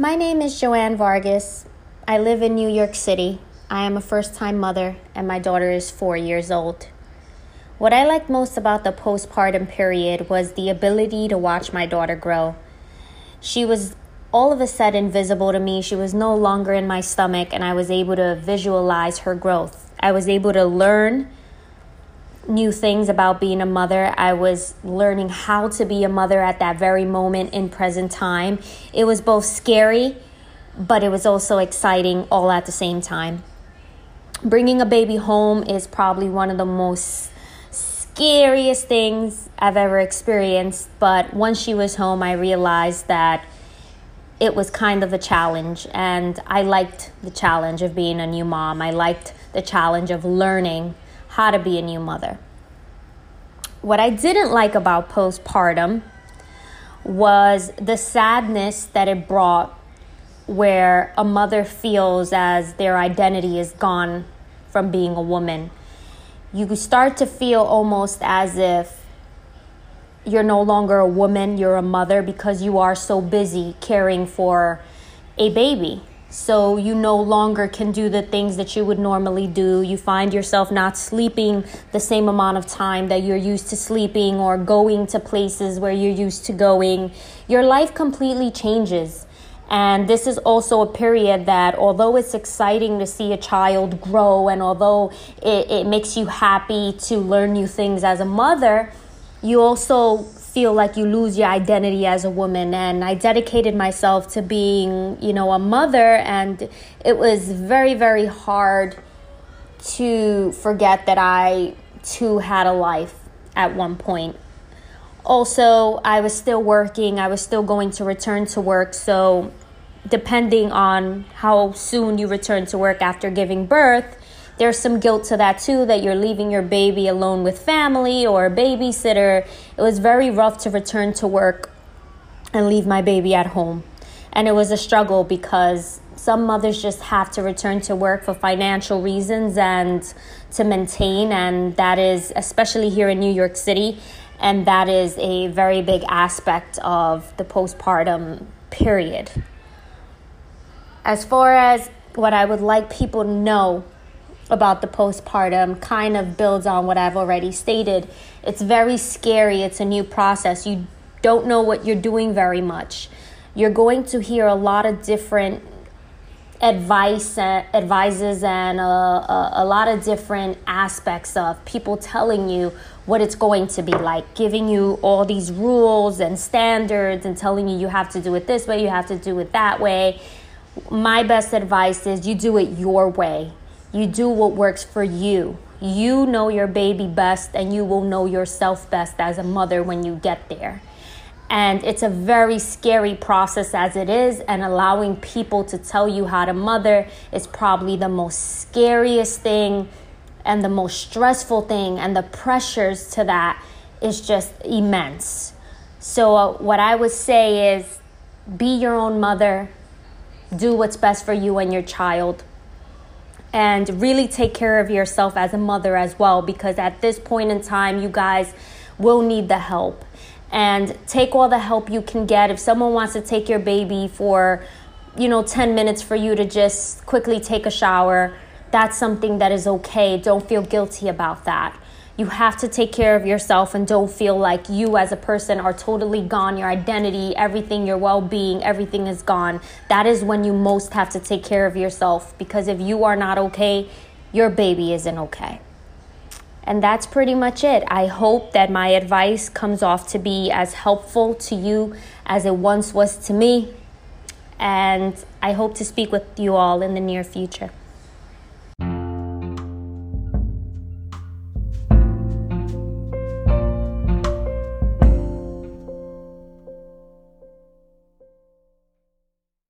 My name is Joanne Vargas. I live in New York City. I am a first time mother, and my daughter is four years old. What I liked most about the postpartum period was the ability to watch my daughter grow. She was all of a sudden visible to me. She was no longer in my stomach, and I was able to visualize her growth. I was able to learn new things about being a mother. I was learning how to be a mother at that very moment in present time. It was both scary, but it was also exciting all at the same time. Bringing a baby home is probably one of the most scariest things I've ever experienced, but once she was home, I realized that it was kind of a challenge, and I liked the challenge of being a new mom. I liked the challenge of learning how to be a new mother. What I didn't like about postpartum was the sadness that it brought where a mother feels as their identity is gone from being a woman. You start to feel almost as if you're no longer a woman, you're a mother because you are so busy caring for a baby. So you no longer can do the things that you would normally do. You find yourself not sleeping the same amount of time that you're used to sleeping or going to places where you're used to going. Your life completely changes. And this is also a period that, although it's exciting to see a child grow and although it, it makes you happy to learn new things as a mother, you also feel like you lose your identity as a woman. And I dedicated myself to being, you know, a mother. And it was very very hard to forget that I too had a life at one point. Also, I was still working, I was still going to return to work, so depending on how soon you return to work after giving birth, there's some guilt to that too that you're leaving your baby alone with family or a babysitter. It was very rough to return to work and leave my baby at home. And it was a struggle because some mothers just have to return to work for financial reasons and to maintain, and that is especially here in New York City, and that is a very big aspect of the postpartum period. As far as what I would like people to know about the postpartum kind of builds on what I've already stated. It's very scary, it's a new process. You don't know what you're doing very much. You're going to hear a lot of different advice and advices and a, a, a, lot of different aspects of people telling you what it's going to be like giving you all these rules and standards and telling you you have to do it this way you have to do it that way my best advice is you do it your way you do what works for you. You know your baby best, and you will know yourself best as a mother when you get there. And it's a very scary process as it is, and allowing people to tell you how to mother is probably the most scariest thing and the most stressful thing, and the pressures to that is just immense. So, uh, what I would say is be your own mother, do what's best for you and your child and really take care of yourself as a mother as well because at this point in time you guys will need the help. And take all the help you can get. If someone wants to take your baby for you know 10 minutes for you to just quickly take a shower that's something that is okay. Don't feel guilty about that you have to take care of yourself and don't feel like you as a person are totally gone. Your identity, everything, your well being, everything is gone. That is when you most have to take care of yourself because if you are not okay, your baby isn't okay. And that's pretty much it. I hope that my advice comes off to be as helpful to you as it once was to me. And I hope to speak with you all in the near future.